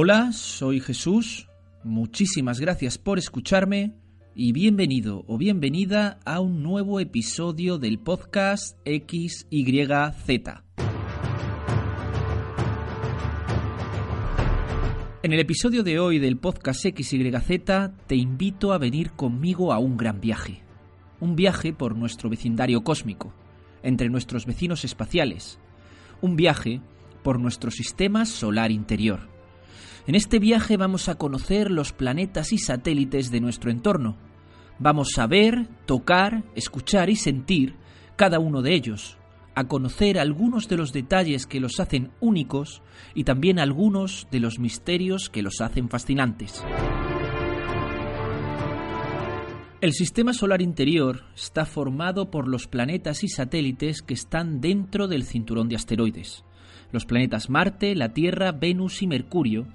Hola, soy Jesús. Muchísimas gracias por escucharme y bienvenido o bienvenida a un nuevo episodio del podcast XYZ. En el episodio de hoy del podcast XYZ te invito a venir conmigo a un gran viaje. Un viaje por nuestro vecindario cósmico, entre nuestros vecinos espaciales. Un viaje por nuestro sistema solar interior. En este viaje vamos a conocer los planetas y satélites de nuestro entorno. Vamos a ver, tocar, escuchar y sentir cada uno de ellos, a conocer algunos de los detalles que los hacen únicos y también algunos de los misterios que los hacen fascinantes. El sistema solar interior está formado por los planetas y satélites que están dentro del cinturón de asteroides. Los planetas Marte, la Tierra, Venus y Mercurio,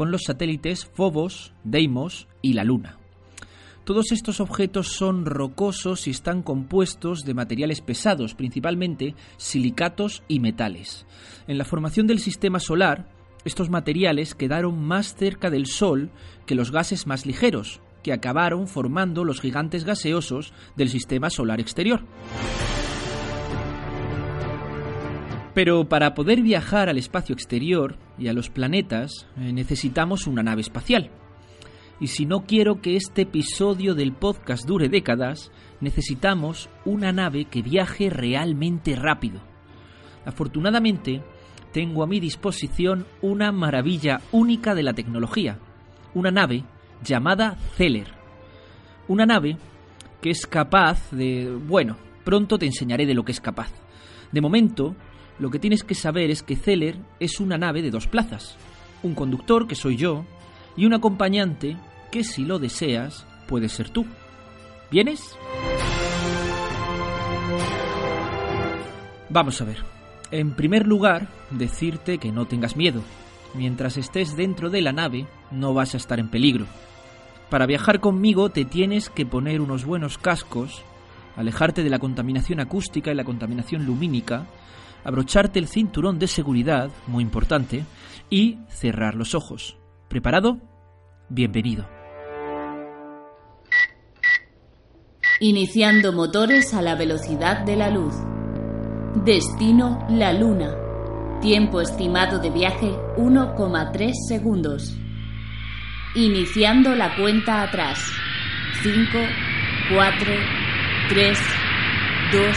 con los satélites Phobos, Deimos y la Luna. Todos estos objetos son rocosos y están compuestos de materiales pesados, principalmente silicatos y metales. En la formación del sistema solar, estos materiales quedaron más cerca del Sol que los gases más ligeros, que acabaron formando los gigantes gaseosos del sistema solar exterior. Pero para poder viajar al espacio exterior y a los planetas eh, necesitamos una nave espacial. Y si no quiero que este episodio del podcast dure décadas, necesitamos una nave que viaje realmente rápido. Afortunadamente, tengo a mi disposición una maravilla única de la tecnología, una nave llamada Celler. Una nave que es capaz de... bueno, pronto te enseñaré de lo que es capaz. De momento, lo que tienes que saber es que Celler es una nave de dos plazas, un conductor, que soy yo, y un acompañante, que si lo deseas, puede ser tú. ¿Vienes? Vamos a ver. En primer lugar, decirte que no tengas miedo. Mientras estés dentro de la nave, no vas a estar en peligro. Para viajar conmigo te tienes que poner unos buenos cascos, alejarte de la contaminación acústica y la contaminación lumínica, abrocharte el cinturón de seguridad, muy importante, y cerrar los ojos. ¿Preparado? Bienvenido. Iniciando motores a la velocidad de la luz. Destino La Luna. Tiempo estimado de viaje 1,3 segundos. Iniciando la cuenta atrás. 5, 4, 3, 2,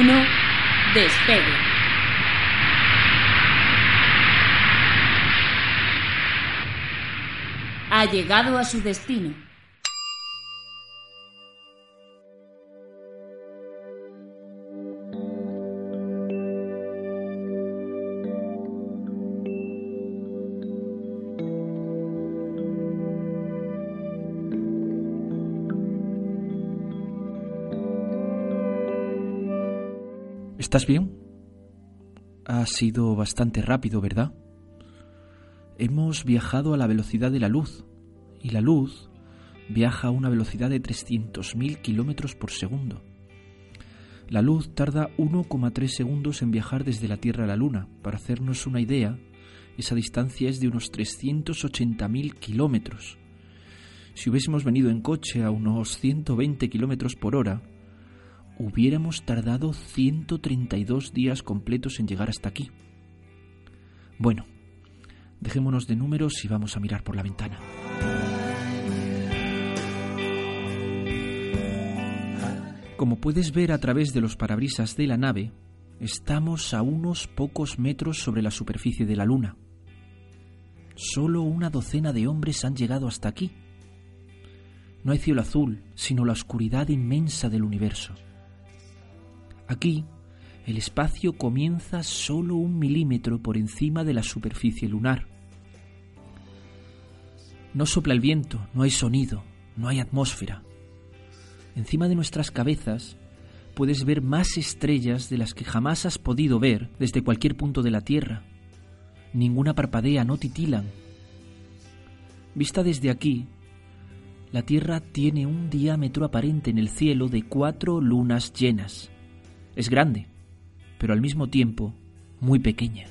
1. Despegue. Ha llegado a su destino. ¿Estás bien? Ha sido bastante rápido, ¿verdad? Hemos viajado a la velocidad de la luz, y la luz viaja a una velocidad de 300.000 kilómetros por segundo. La luz tarda 1,3 segundos en viajar desde la Tierra a la Luna. Para hacernos una idea, esa distancia es de unos 380.000 kilómetros. Si hubiésemos venido en coche a unos 120 kilómetros por hora, hubiéramos tardado 132 días completos en llegar hasta aquí. Bueno, dejémonos de números y vamos a mirar por la ventana. Como puedes ver a través de los parabrisas de la nave, estamos a unos pocos metros sobre la superficie de la Luna. Solo una docena de hombres han llegado hasta aquí. No hay cielo azul, sino la oscuridad inmensa del universo. Aquí, el espacio comienza solo un milímetro por encima de la superficie lunar. No sopla el viento, no hay sonido, no hay atmósfera. Encima de nuestras cabezas puedes ver más estrellas de las que jamás has podido ver desde cualquier punto de la Tierra. Ninguna parpadea, no titilan. Vista desde aquí, la Tierra tiene un diámetro aparente en el cielo de cuatro lunas llenas. Es grande, pero al mismo tiempo muy pequeña.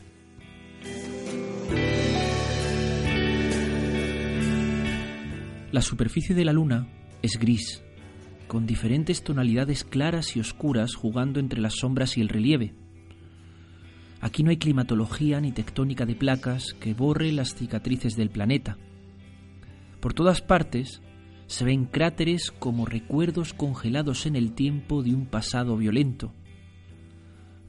La superficie de la Luna es gris, con diferentes tonalidades claras y oscuras jugando entre las sombras y el relieve. Aquí no hay climatología ni tectónica de placas que borre las cicatrices del planeta. Por todas partes se ven cráteres como recuerdos congelados en el tiempo de un pasado violento.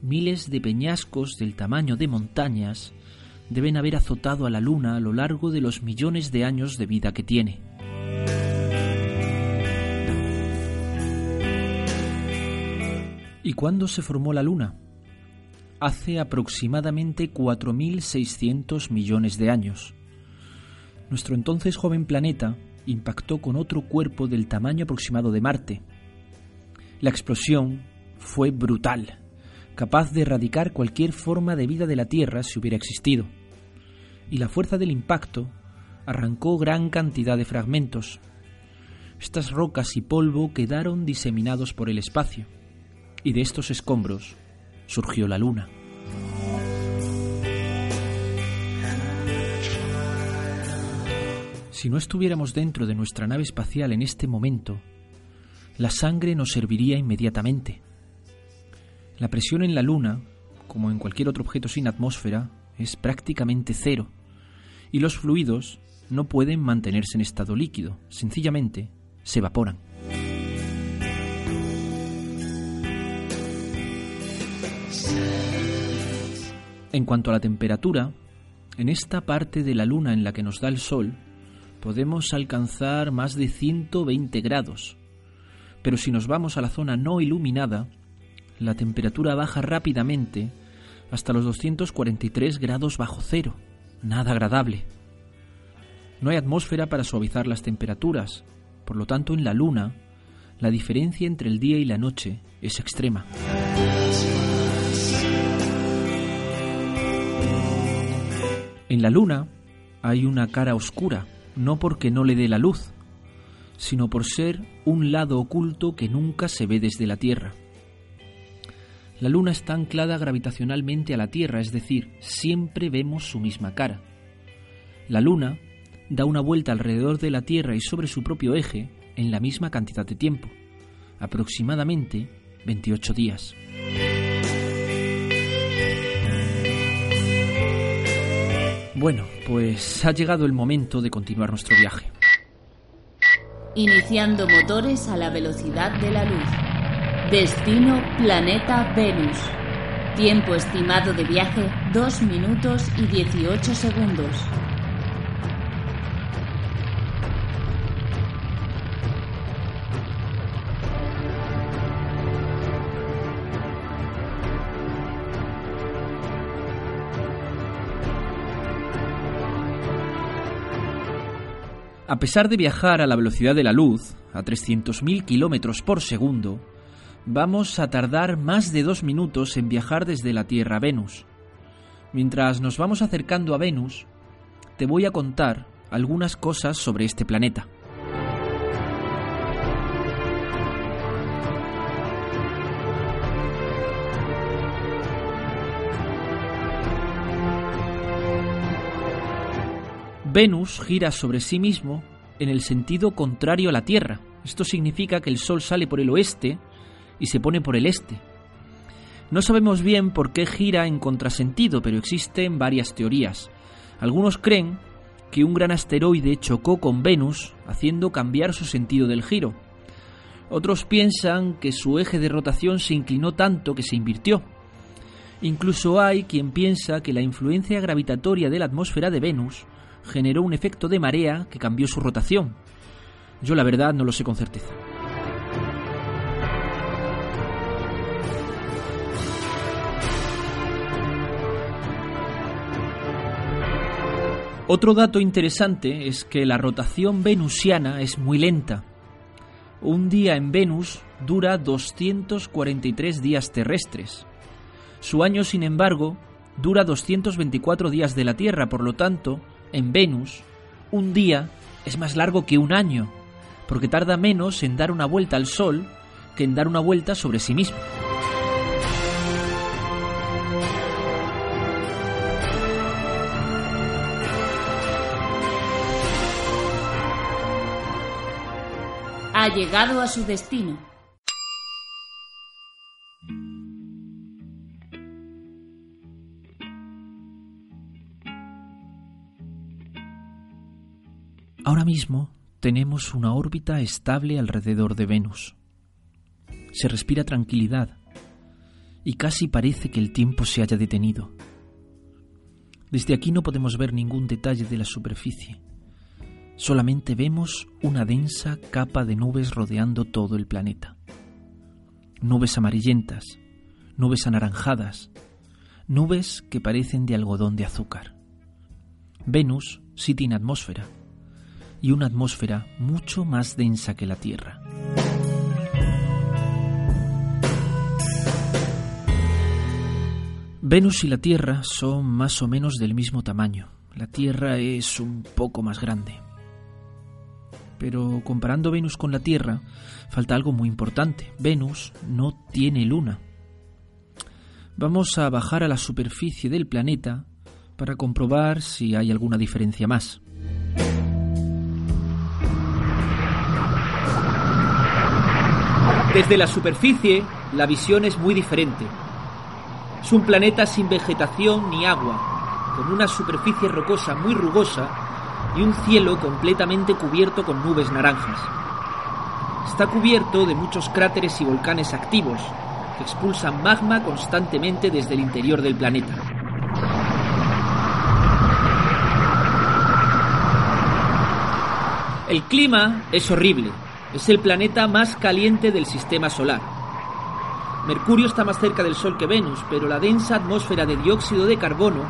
Miles de peñascos del tamaño de montañas deben haber azotado a la Luna a lo largo de los millones de años de vida que tiene. ¿Y cuándo se formó la Luna? Hace aproximadamente 4.600 millones de años. Nuestro entonces joven planeta impactó con otro cuerpo del tamaño aproximado de Marte. La explosión fue brutal, capaz de erradicar cualquier forma de vida de la Tierra si hubiera existido. Y la fuerza del impacto arrancó gran cantidad de fragmentos. Estas rocas y polvo quedaron diseminados por el espacio, y de estos escombros surgió la Luna. Si no estuviéramos dentro de nuestra nave espacial en este momento, la sangre nos serviría inmediatamente. La presión en la Luna, como en cualquier otro objeto sin atmósfera, es prácticamente cero, y los fluidos no pueden mantenerse en estado líquido, sencillamente se evaporan. En cuanto a la temperatura, en esta parte de la Luna en la que nos da el Sol, podemos alcanzar más de 120 grados. Pero si nos vamos a la zona no iluminada, la temperatura baja rápidamente hasta los 243 grados bajo cero. Nada agradable. No hay atmósfera para suavizar las temperaturas, por lo tanto en la Luna la diferencia entre el día y la noche es extrema. En la Luna hay una cara oscura, no porque no le dé la luz, sino por ser un lado oculto que nunca se ve desde la Tierra. La Luna está anclada gravitacionalmente a la Tierra, es decir, siempre vemos su misma cara. La Luna da una vuelta alrededor de la Tierra y sobre su propio eje en la misma cantidad de tiempo, aproximadamente 28 días. Bueno, pues ha llegado el momento de continuar nuestro viaje. Iniciando motores a la velocidad de la luz. Destino Planeta Venus. Tiempo estimado de viaje 2 minutos y 18 segundos. A pesar de viajar a la velocidad de la luz, a 300.000 kilómetros por segundo, vamos a tardar más de dos minutos en viajar desde la Tierra a Venus. Mientras nos vamos acercando a Venus, te voy a contar algunas cosas sobre este planeta. Venus gira sobre sí mismo en el sentido contrario a la Tierra. Esto significa que el Sol sale por el oeste y se pone por el este. No sabemos bien por qué gira en contrasentido, pero existen varias teorías. Algunos creen que un gran asteroide chocó con Venus, haciendo cambiar su sentido del giro. Otros piensan que su eje de rotación se inclinó tanto que se invirtió. Incluso hay quien piensa que la influencia gravitatoria de la atmósfera de Venus generó un efecto de marea que cambió su rotación. Yo la verdad no lo sé con certeza. Otro dato interesante es que la rotación venusiana es muy lenta. Un día en Venus dura 243 días terrestres. Su año, sin embargo, dura 224 días de la Tierra, por lo tanto, en Venus, un día es más largo que un año, porque tarda menos en dar una vuelta al Sol que en dar una vuelta sobre sí mismo. Ha llegado a su destino. Ahora mismo tenemos una órbita estable alrededor de Venus. Se respira tranquilidad y casi parece que el tiempo se haya detenido. Desde aquí no podemos ver ningún detalle de la superficie. Solamente vemos una densa capa de nubes rodeando todo el planeta. Nubes amarillentas, nubes anaranjadas, nubes que parecen de algodón de azúcar. Venus sí tiene atmósfera, y una atmósfera mucho más densa que la Tierra. Venus y la Tierra son más o menos del mismo tamaño. La Tierra es un poco más grande. Pero comparando Venus con la Tierra, falta algo muy importante. Venus no tiene luna. Vamos a bajar a la superficie del planeta para comprobar si hay alguna diferencia más. Desde la superficie, la visión es muy diferente. Es un planeta sin vegetación ni agua, con una superficie rocosa muy rugosa y un cielo completamente cubierto con nubes naranjas. Está cubierto de muchos cráteres y volcanes activos, que expulsan magma constantemente desde el interior del planeta. El clima es horrible, es el planeta más caliente del sistema solar. Mercurio está más cerca del Sol que Venus, pero la densa atmósfera de dióxido de carbono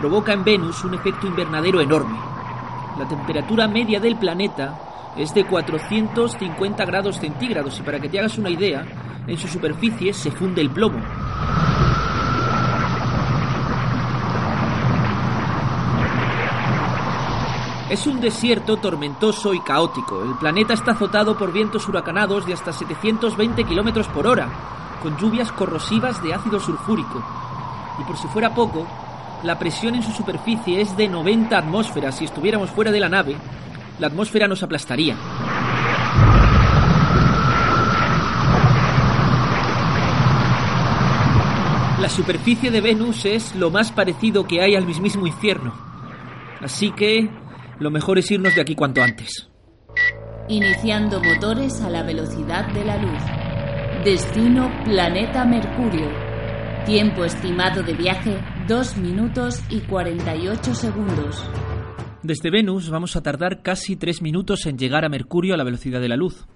provoca en Venus un efecto invernadero enorme. La temperatura media del planeta es de 450 grados centígrados y para que te hagas una idea, en su superficie se funde el plomo. Es un desierto tormentoso y caótico. El planeta está azotado por vientos huracanados de hasta 720 kilómetros por hora, con lluvias corrosivas de ácido sulfúrico. Y por si fuera poco, la presión en su superficie es de 90 atmósferas. Si estuviéramos fuera de la nave, la atmósfera nos aplastaría. La superficie de Venus es lo más parecido que hay al mismísimo infierno. Así que lo mejor es irnos de aquí cuanto antes. Iniciando motores a la velocidad de la luz. Destino Planeta Mercurio. Tiempo estimado de viaje 2 minutos y 48 segundos. Desde Venus vamos a tardar casi 3 minutos en llegar a Mercurio a la velocidad de la luz.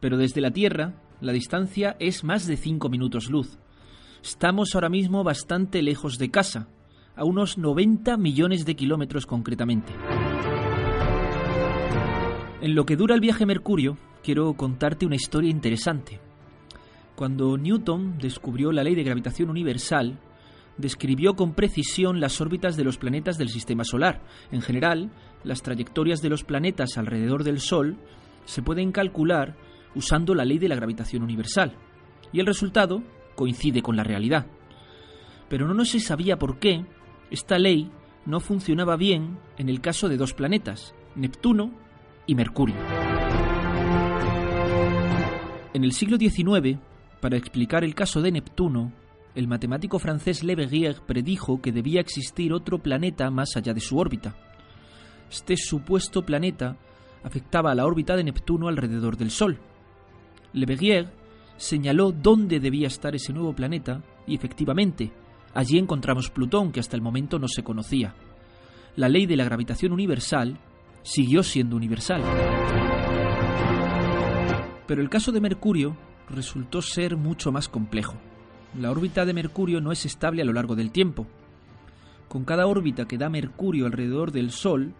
Pero desde la Tierra la distancia es más de 5 minutos luz. Estamos ahora mismo bastante lejos de casa, a unos 90 millones de kilómetros concretamente. En lo que dura el viaje a Mercurio, quiero contarte una historia interesante. Cuando Newton descubrió la ley de gravitación universal, describió con precisión las órbitas de los planetas del sistema solar. En general, las trayectorias de los planetas alrededor del Sol se pueden calcular usando la ley de la gravitación universal. Y el resultado coincide con la realidad. Pero no se sabía por qué esta ley no funcionaba bien en el caso de dos planetas, Neptuno y Mercurio. En el siglo XIX, para explicar el caso de Neptuno, el matemático francés Leverrier predijo que debía existir otro planeta más allá de su órbita. Este supuesto planeta afectaba a la órbita de Neptuno alrededor del Sol. Leverrier señaló dónde debía estar ese nuevo planeta y efectivamente, allí encontramos Plutón, que hasta el momento no se conocía. La ley de la gravitación universal siguió siendo universal. Pero el caso de Mercurio resultó ser mucho más complejo. La órbita de Mercurio no es estable a lo largo del tiempo. Con cada órbita que da Mercurio alrededor del Sol,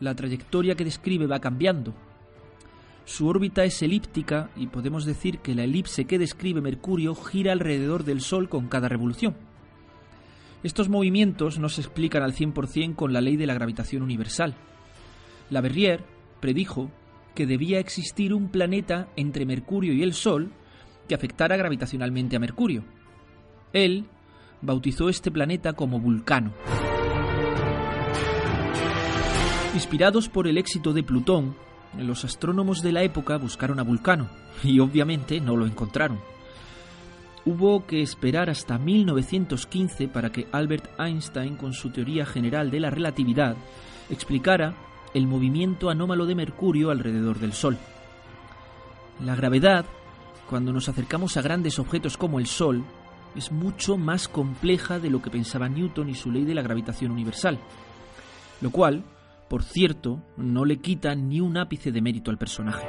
la trayectoria que describe va cambiando. Su órbita es elíptica y podemos decir que la elipse que describe Mercurio gira alrededor del Sol con cada revolución. Estos movimientos no se explican al 100% con la ley de la gravitación universal. La Verrier predijo que debía existir un planeta entre Mercurio y el Sol que afectara gravitacionalmente a Mercurio. Él bautizó este planeta como Vulcano. Inspirados por el éxito de Plutón, los astrónomos de la época buscaron a Vulcano y obviamente no lo encontraron. Hubo que esperar hasta 1915 para que Albert Einstein, con su teoría general de la relatividad, explicara el movimiento anómalo de Mercurio alrededor del Sol. La gravedad, cuando nos acercamos a grandes objetos como el Sol, es mucho más compleja de lo que pensaba Newton y su ley de la gravitación universal, lo cual, por cierto, no le quita ni un ápice de mérito al personaje.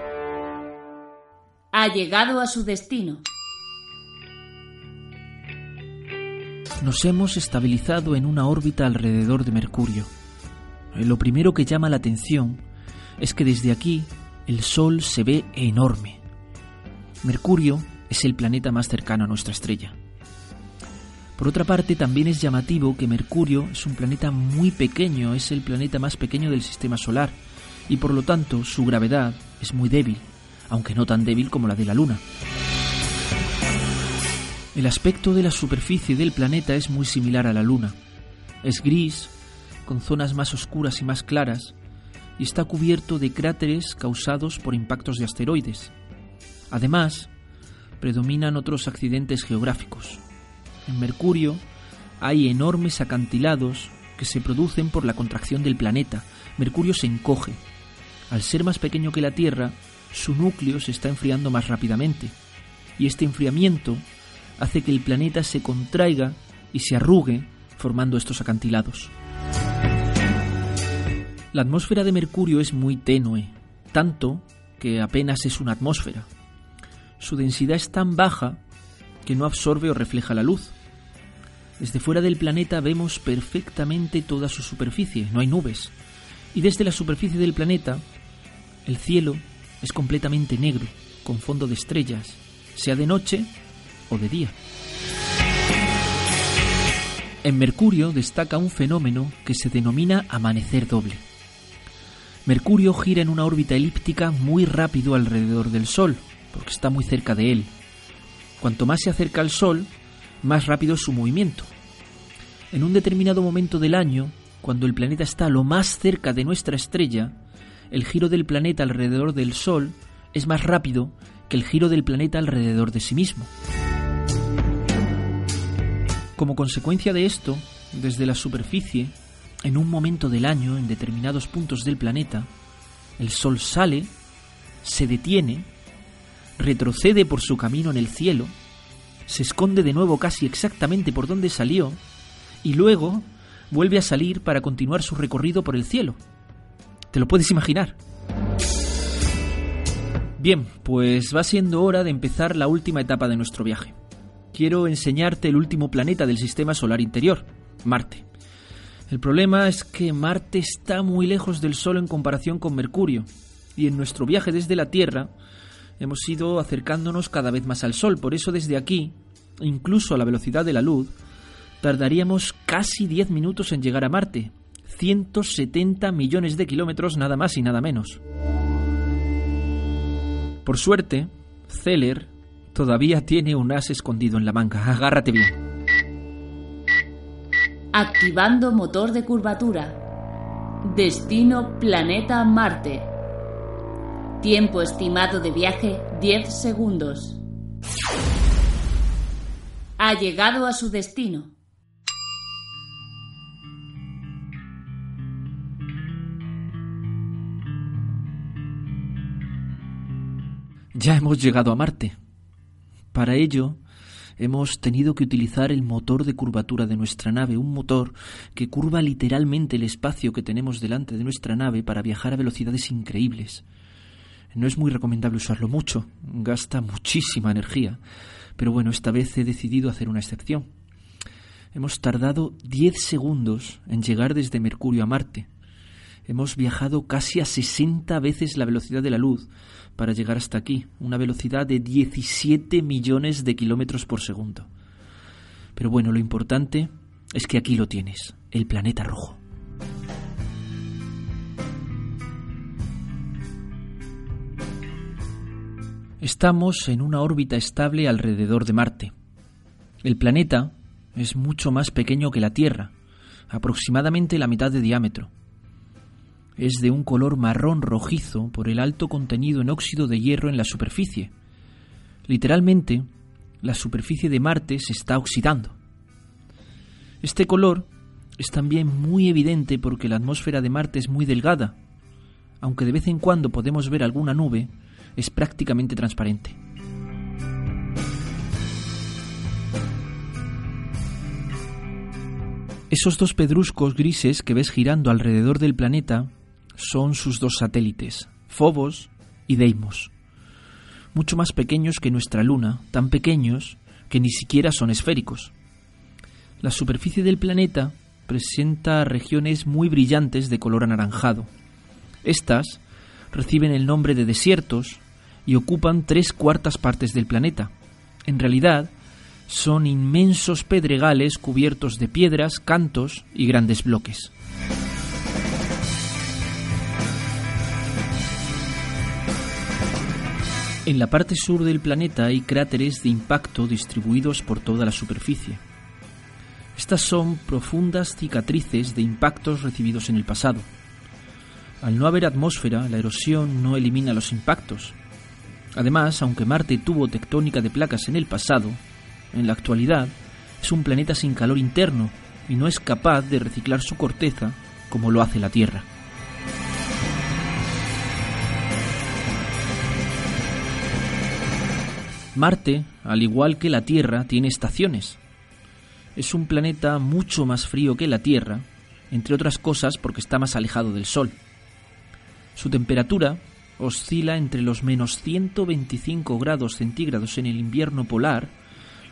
Ha llegado a su destino. Nos hemos estabilizado en una órbita alrededor de Mercurio. Lo primero que llama la atención es que desde aquí el Sol se ve enorme. Mercurio es el planeta más cercano a nuestra estrella. Por otra parte, también es llamativo que Mercurio es un planeta muy pequeño, es el planeta más pequeño del sistema solar, y por lo tanto su gravedad es muy débil, aunque no tan débil como la de la Luna. El aspecto de la superficie del planeta es muy similar a la Luna. Es gris, con zonas más oscuras y más claras, y está cubierto de cráteres causados por impactos de asteroides. Además, predominan otros accidentes geográficos. En Mercurio hay enormes acantilados que se producen por la contracción del planeta. Mercurio se encoge. Al ser más pequeño que la Tierra, su núcleo se está enfriando más rápidamente. Y este enfriamiento hace que el planeta se contraiga y se arrugue formando estos acantilados. La atmósfera de Mercurio es muy tenue, tanto que apenas es una atmósfera. Su densidad es tan baja que no absorbe o refleja la luz. Desde fuera del planeta vemos perfectamente toda su superficie, no hay nubes. Y desde la superficie del planeta, el cielo es completamente negro, con fondo de estrellas, sea de noche o de día. En Mercurio destaca un fenómeno que se denomina amanecer doble. Mercurio gira en una órbita elíptica muy rápido alrededor del Sol, porque está muy cerca de él. Cuanto más se acerca al Sol, más rápido es su movimiento. En un determinado momento del año, cuando el planeta está lo más cerca de nuestra estrella, el giro del planeta alrededor del Sol es más rápido que el giro del planeta alrededor de sí mismo. Como consecuencia de esto, desde la superficie, en un momento del año, en determinados puntos del planeta, el Sol sale, se detiene, retrocede por su camino en el cielo, se esconde de nuevo casi exactamente por donde salió, y luego vuelve a salir para continuar su recorrido por el cielo. ¿Te lo puedes imaginar? Bien, pues va siendo hora de empezar la última etapa de nuestro viaje. Quiero enseñarte el último planeta del sistema solar interior, Marte. El problema es que Marte está muy lejos del Sol en comparación con Mercurio, y en nuestro viaje desde la Tierra hemos ido acercándonos cada vez más al Sol, por eso desde aquí, incluso a la velocidad de la luz, tardaríamos casi 10 minutos en llegar a Marte, 170 millones de kilómetros nada más y nada menos. Por suerte, Zeller todavía tiene un as escondido en la manga. Agárrate bien. Activando motor de curvatura. Destino Planeta Marte. Tiempo estimado de viaje 10 segundos. Ha llegado a su destino. Ya hemos llegado a Marte. Para ello, hemos tenido que utilizar el motor de curvatura de nuestra nave, un motor que curva literalmente el espacio que tenemos delante de nuestra nave para viajar a velocidades increíbles. No es muy recomendable usarlo mucho, gasta muchísima energía, pero bueno, esta vez he decidido hacer una excepción. Hemos tardado 10 segundos en llegar desde Mercurio a Marte. Hemos viajado casi a 60 veces la velocidad de la luz para llegar hasta aquí, una velocidad de 17 millones de kilómetros por segundo. Pero bueno, lo importante es que aquí lo tienes, el planeta rojo. Estamos en una órbita estable alrededor de Marte. El planeta es mucho más pequeño que la Tierra, aproximadamente la mitad de diámetro. Es de un color marrón rojizo por el alto contenido en óxido de hierro en la superficie. Literalmente, la superficie de Marte se está oxidando. Este color es también muy evidente porque la atmósfera de Marte es muy delgada, aunque de vez en cuando podemos ver alguna nube es prácticamente transparente. Esos dos pedruscos grises que ves girando alrededor del planeta son sus dos satélites, Phobos y Deimos. Mucho más pequeños que nuestra Luna, tan pequeños que ni siquiera son esféricos. La superficie del planeta presenta regiones muy brillantes de color anaranjado. Estas reciben el nombre de desiertos y ocupan tres cuartas partes del planeta. En realidad, son inmensos pedregales cubiertos de piedras, cantos y grandes bloques. En la parte sur del planeta hay cráteres de impacto distribuidos por toda la superficie. Estas son profundas cicatrices de impactos recibidos en el pasado. Al no haber atmósfera, la erosión no elimina los impactos. Además, aunque Marte tuvo tectónica de placas en el pasado, en la actualidad es un planeta sin calor interno y no es capaz de reciclar su corteza como lo hace la Tierra. Marte, al igual que la Tierra, tiene estaciones. Es un planeta mucho más frío que la Tierra, entre otras cosas porque está más alejado del Sol. Su temperatura oscila entre los menos 125 grados centígrados en el invierno polar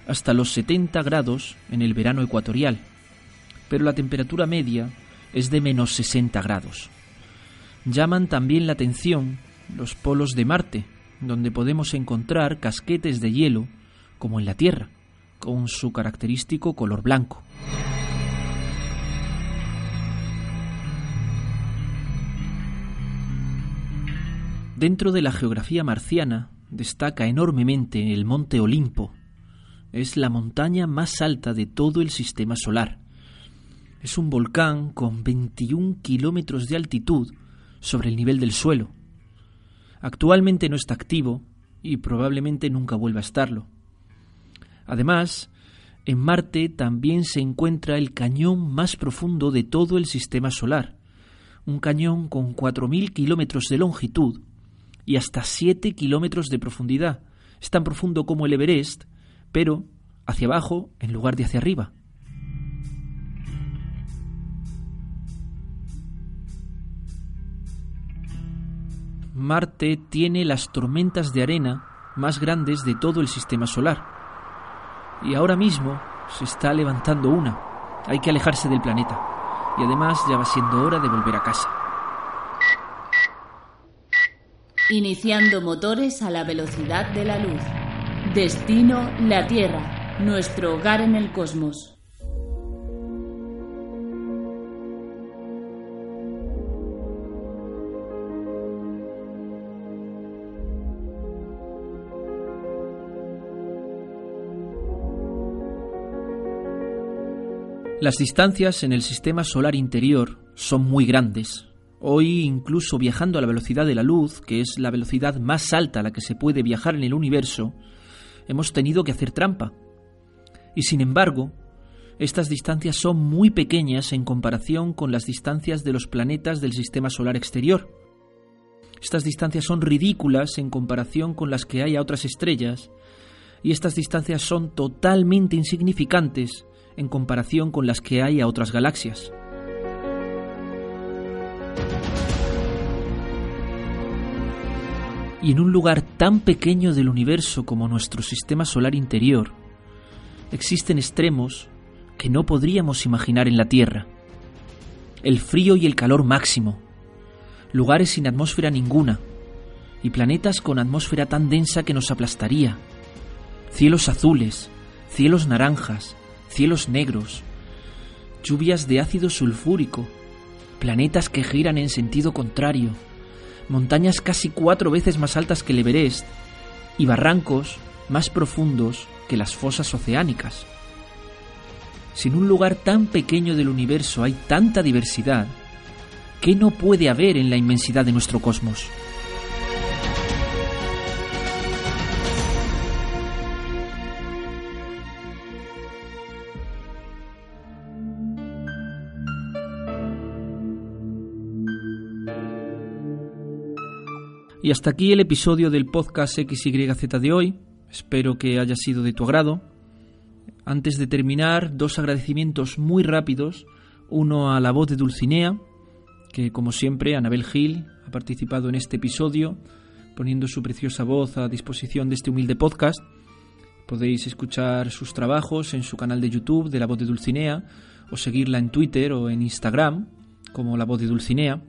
hasta los 70 grados en el verano ecuatorial, pero la temperatura media es de menos 60 grados. Llaman también la atención los polos de Marte, donde podemos encontrar casquetes de hielo, como en la Tierra, con su característico color blanco. Dentro de la geografía marciana destaca enormemente el monte Olimpo. Es la montaña más alta de todo el sistema solar. Es un volcán con 21 kilómetros de altitud sobre el nivel del suelo. Actualmente no está activo y probablemente nunca vuelva a estarlo. Además, en Marte también se encuentra el cañón más profundo de todo el sistema solar, un cañón con 4.000 kilómetros de longitud y hasta 7 kilómetros de profundidad. Es tan profundo como el Everest, pero hacia abajo en lugar de hacia arriba. Marte tiene las tormentas de arena más grandes de todo el sistema solar. Y ahora mismo se está levantando una. Hay que alejarse del planeta. Y además ya va siendo hora de volver a casa. Iniciando motores a la velocidad de la luz. Destino la Tierra, nuestro hogar en el cosmos. Las distancias en el sistema solar interior son muy grandes, Hoy, incluso viajando a la velocidad de la luz, que es la velocidad más alta a la que se puede viajar en el universo, hemos tenido que hacer trampa. Y sin embargo, estas distancias son muy pequeñas en comparación con las distancias de los planetas del sistema solar exterior. Estas distancias son ridículas en comparación con las que hay a otras estrellas, y estas distancias son totalmente insignificantes en comparación con las que hay a otras galaxias. Y en un lugar tan pequeño del universo como nuestro sistema solar interior, existen extremos que no podríamos imaginar en la Tierra. El frío y el calor máximo, lugares sin atmósfera ninguna, y planetas con atmósfera tan densa que nos aplastaría, cielos azules, cielos naranjas, cielos negros, lluvias de ácido sulfúrico, planetas que giran en sentido contrario, montañas casi cuatro veces más altas que el Everest y barrancos más profundos que las fosas oceánicas. Si en un lugar tan pequeño del universo hay tanta diversidad, ¿qué no puede haber en la inmensidad de nuestro cosmos? Y hasta aquí el episodio del podcast XYZ de hoy. Espero que haya sido de tu agrado. Antes de terminar, dos agradecimientos muy rápidos. Uno a la voz de Dulcinea, que como siempre, Anabel Gil ha participado en este episodio, poniendo su preciosa voz a disposición de este humilde podcast. Podéis escuchar sus trabajos en su canal de YouTube de La Voz de Dulcinea, o seguirla en Twitter o en Instagram como La Voz de Dulcinea.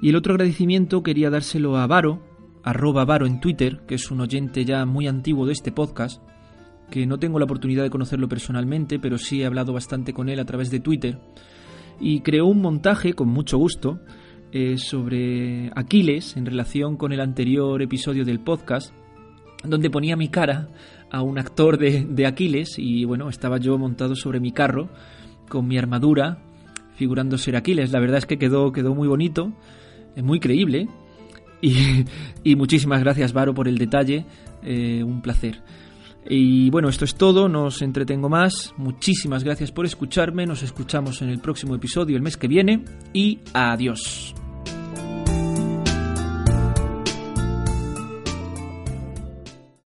Y el otro agradecimiento quería dárselo a Varo, arroba Varo en Twitter, que es un oyente ya muy antiguo de este podcast, que no tengo la oportunidad de conocerlo personalmente, pero sí he hablado bastante con él a través de Twitter, y creó un montaje con mucho gusto eh, sobre Aquiles en relación con el anterior episodio del podcast, donde ponía mi cara a un actor de, de Aquiles y bueno, estaba yo montado sobre mi carro con mi armadura figurando ser Aquiles. La verdad es que quedó, quedó muy bonito muy creíble. Y, muchísimas gracias, Varo, por el detalle. Eh, un placer. Y bueno, esto es todo, no os entretengo más. Muchísimas gracias por escucharme. Nos escuchamos en el próximo episodio el mes que viene. Y adiós.